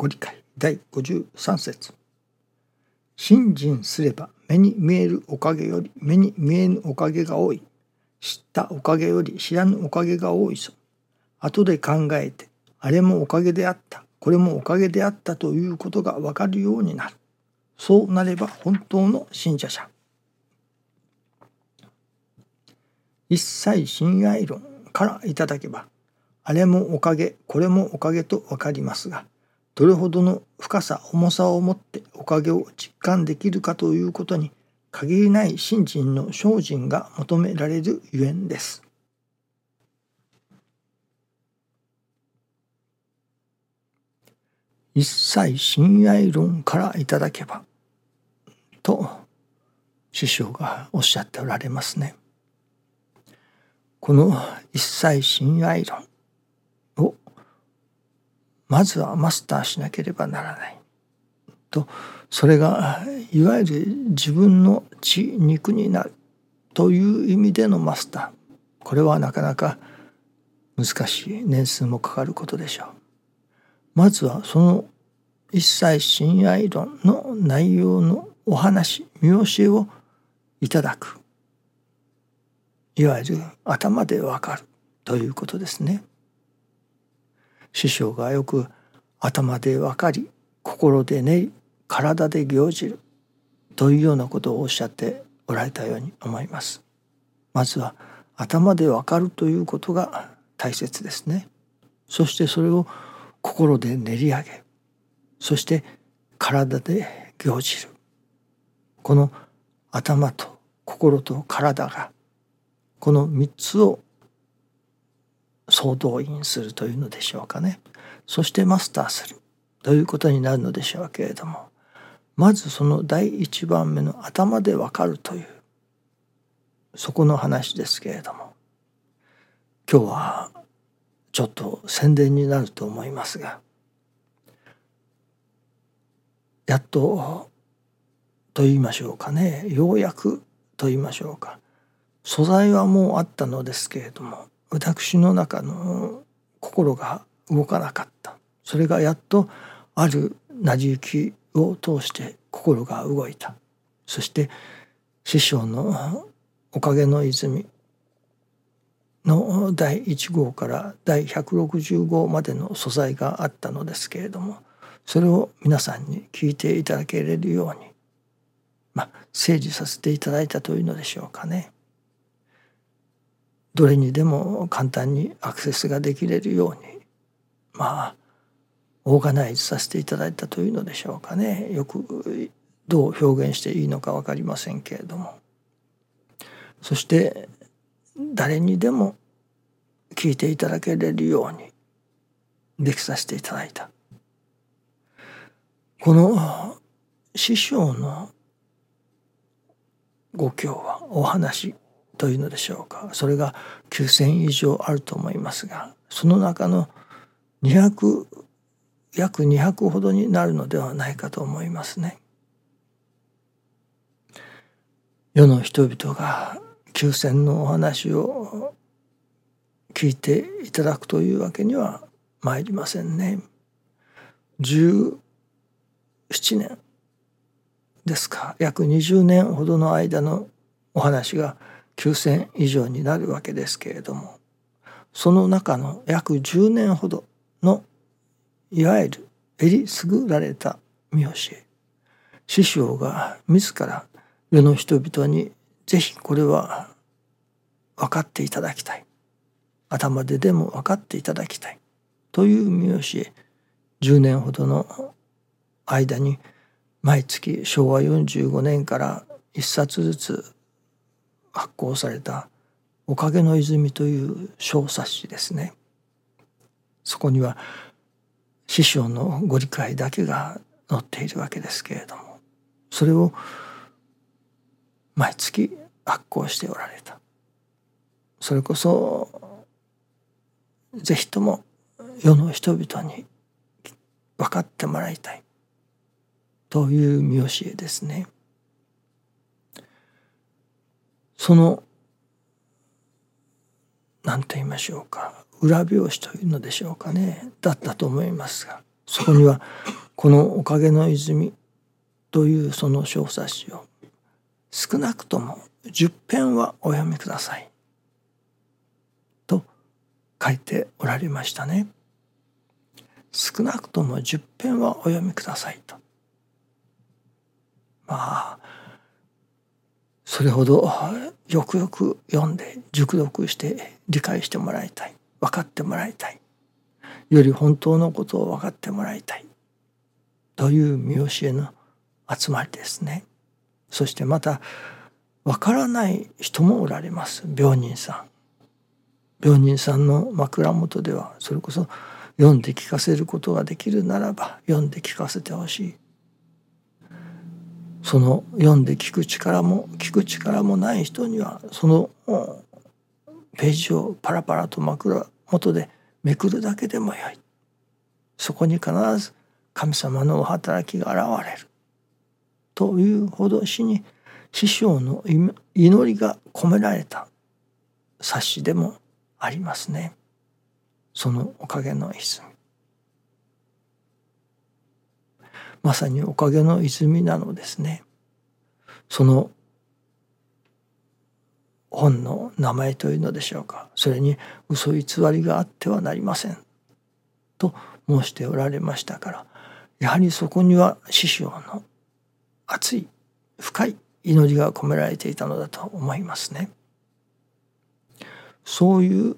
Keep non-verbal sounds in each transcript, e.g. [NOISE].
ご理解第53節信心すれば目に見えるおかげより目に見えぬおかげが多い。知ったおかげより知らぬおかげが多いぞ。後で考えて、あれもおかげであった、これもおかげであったということがわかるようになる。そうなれば本当の信者者。一切親愛論からいただけば、あれもおかげ、これもおかげとわかりますが、どれほどの深さ、重さを持っておかげを実感できるかということに、限りない信心の精進が求められるゆえんです。一切親愛論からいただけばと師匠がおっしゃっておられますね。この一切親愛論まずはマスターしなければならないとそれがいわゆる自分の血肉になるという意味でのマスターこれはなかなか難しい年数もかかることでしょう。まずはその一切親愛論の内容のお話見教えをいただくいわゆる頭でわかるということですね。師匠がよく頭でわかり心で練り体で行じるというようなことをおっしゃっておられたように思います。まずは頭でわかるということが大切ですね。そしてそれを心で練り上げそして体で行じるこの頭と心と体がこの3つを総動員するというのでしょうかね。そしてマスターするということになるのでしょうけれどもまずその第一番目の頭でわかるというそこの話ですけれども今日はちょっと宣伝になると思いますがやっとと言いましょうかね。ようやくと言いましょうか。素材はもうあったのですけれども私の中の心が動かなかったそれがやっとある成り行きを通して心が動いたそして師匠のおかげの泉の第1号から第160号までの素材があったのですけれどもそれを皆さんに聞いていただけれるようにまあ整理させていただいたというのでしょうかね。どれにでも簡単にアクセスができれるようにまあオーガナイズさせていただいたというのでしょうかね。よくどう表現していいのか分かりませんけれども。そして誰にでも聞いていただけれるようにできさせていただいた。この師匠のご教はお話というのでしょうかそれが9,000以上あると思いますがその中の200約200ほどになるのではないかと思いますね。世の人々が休戦のお話を聞いていただくというわけには参りませんね。17年ですか約20年ほどの間のお話が9,000以上になるわけですけれどもその中の約10年ほどのいわゆるえり優られた見教え師匠が自ら世の人々にぜひこれは分かっていただきたい。頭ででも分かっていただきたい。という見教え10年ほどの間に毎月昭和45年から一冊ずつ発行された「おかげの泉」という小冊子ですね。そこには師匠のご理解だけが載っているわけですけれどもそれを毎月発行しておられたそれこそ是非とも世の人々に分かってもらいたいという見教えですね。その何と言いましょうか裏表紙というのでしょうかねだったと思いますがそこには [LAUGHS] この「おかげの泉」というその小冊子を少なくとも10編はお読みくださいと書いておられましたね。少なくとも10編はお読みくださいと。まあそれほどよくよく読んで熟読して理解してもらいたい分かってもらいたいより本当のことを分かってもらいたいという見教えの集まりですね。そしてまた分からない人もおられます病人さん。病人さんの枕元ではそれこそ読んで聞かせることができるならば読んで聞かせてほしい。その読んで聞く力も聞く力もない人にはそのページをパラパラと枕元でめくるだけでもよい。そこに必ず神様のお働きが現れる。というほどしに師匠の祈りが込められた冊子でもありますね。そのおかげの泉まさにおかげの泉なのですね。その本の名前というのでしょうか。それに嘘偽りがあってはなりません。と申しておられましたからやはりそこには師匠の熱い深い祈りが込められていたのだと思いますね。そういう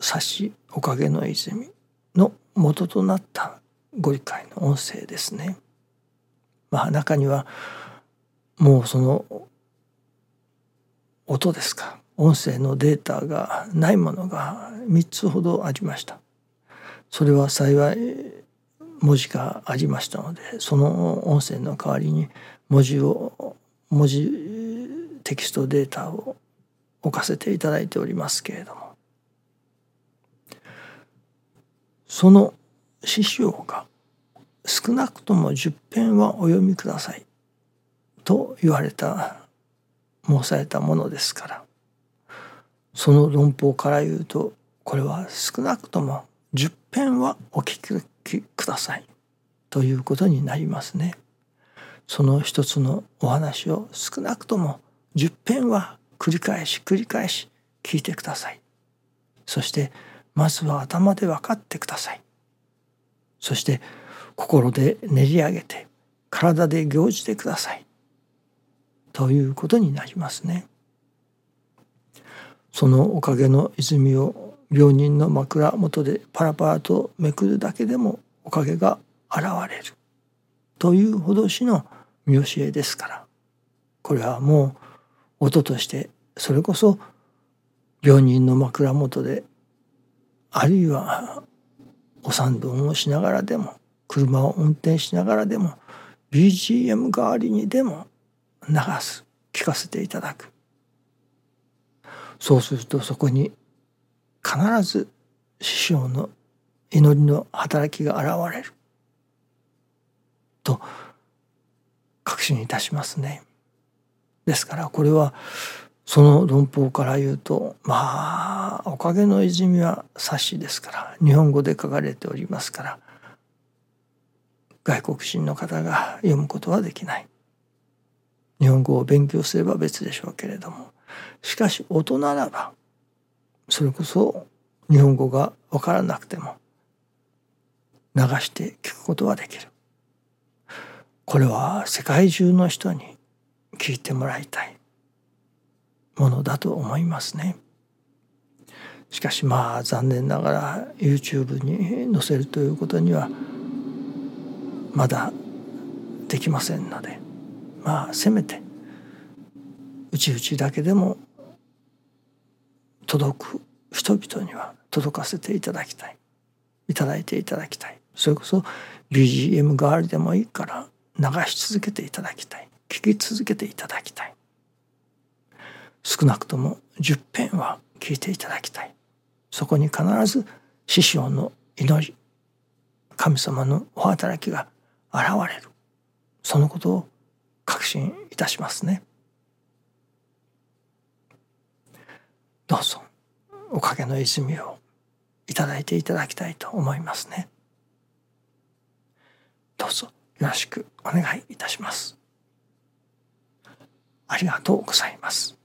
冊子おかげの泉の元となったご理解の音声ですね。まあ中にはもうその音ですか。音声のデータがないものが3つほどありました。それは幸い文字がありましたのでその音声の代わりに文字を文字テキストデータを置かせていただいておりますけれども。その師匠が少なくとも10編はお読みくださいと言われた申されたものですからその論法から言うとこれは少なくとも10編はお聞きくださいということになりますね。その一つのお話を少なくとも10編は繰り返し繰り返し聞いてください。そしてまずは頭で分かってください。そして心で練り上げて体で行じてください。ということになりますね。そのおかげの泉を病人の枕元でパラパラとめくるだけでもおかげが現れるというほどしの見教えですからこれはもう音としてそれこそ病人の枕元であるいはお産丼をしながらでも車を運転しながらでも BGM 代わりにでも流す聞かせていただくそうするとそこに必ず師匠の祈りの働きが現れると確信いたしますね。ですからこれはその論法から言うとまあおかげの泉は冊子ですから日本語で書かれておりますから外国人の方が読むことはできない。日本語を勉強すれば別でしょうけれども。しかし大人ならばそれこそ日本語が分からなくても流して聞くことはできる。これは世界中の人に聞いてもらいたい。ものだと思いますね。しかしまあ残念ながら YouTube に載せるということにはまだできませんのでまあせめてうちうちだけでも届く人々には届かせていただきたい。いただいていただきたい。それこそ BGM 代わりでもいいから流し続けていただきたい。聞き続けていただきたい。少なくとも10編は聞いていただきたいそこに必ず師匠の祈り神様のお働きが現れるそのことを確信いたしますねどうぞおかげの泉をいただいていただきたいと思いますねどうぞよろしくお願いいたします。ありがとうございます。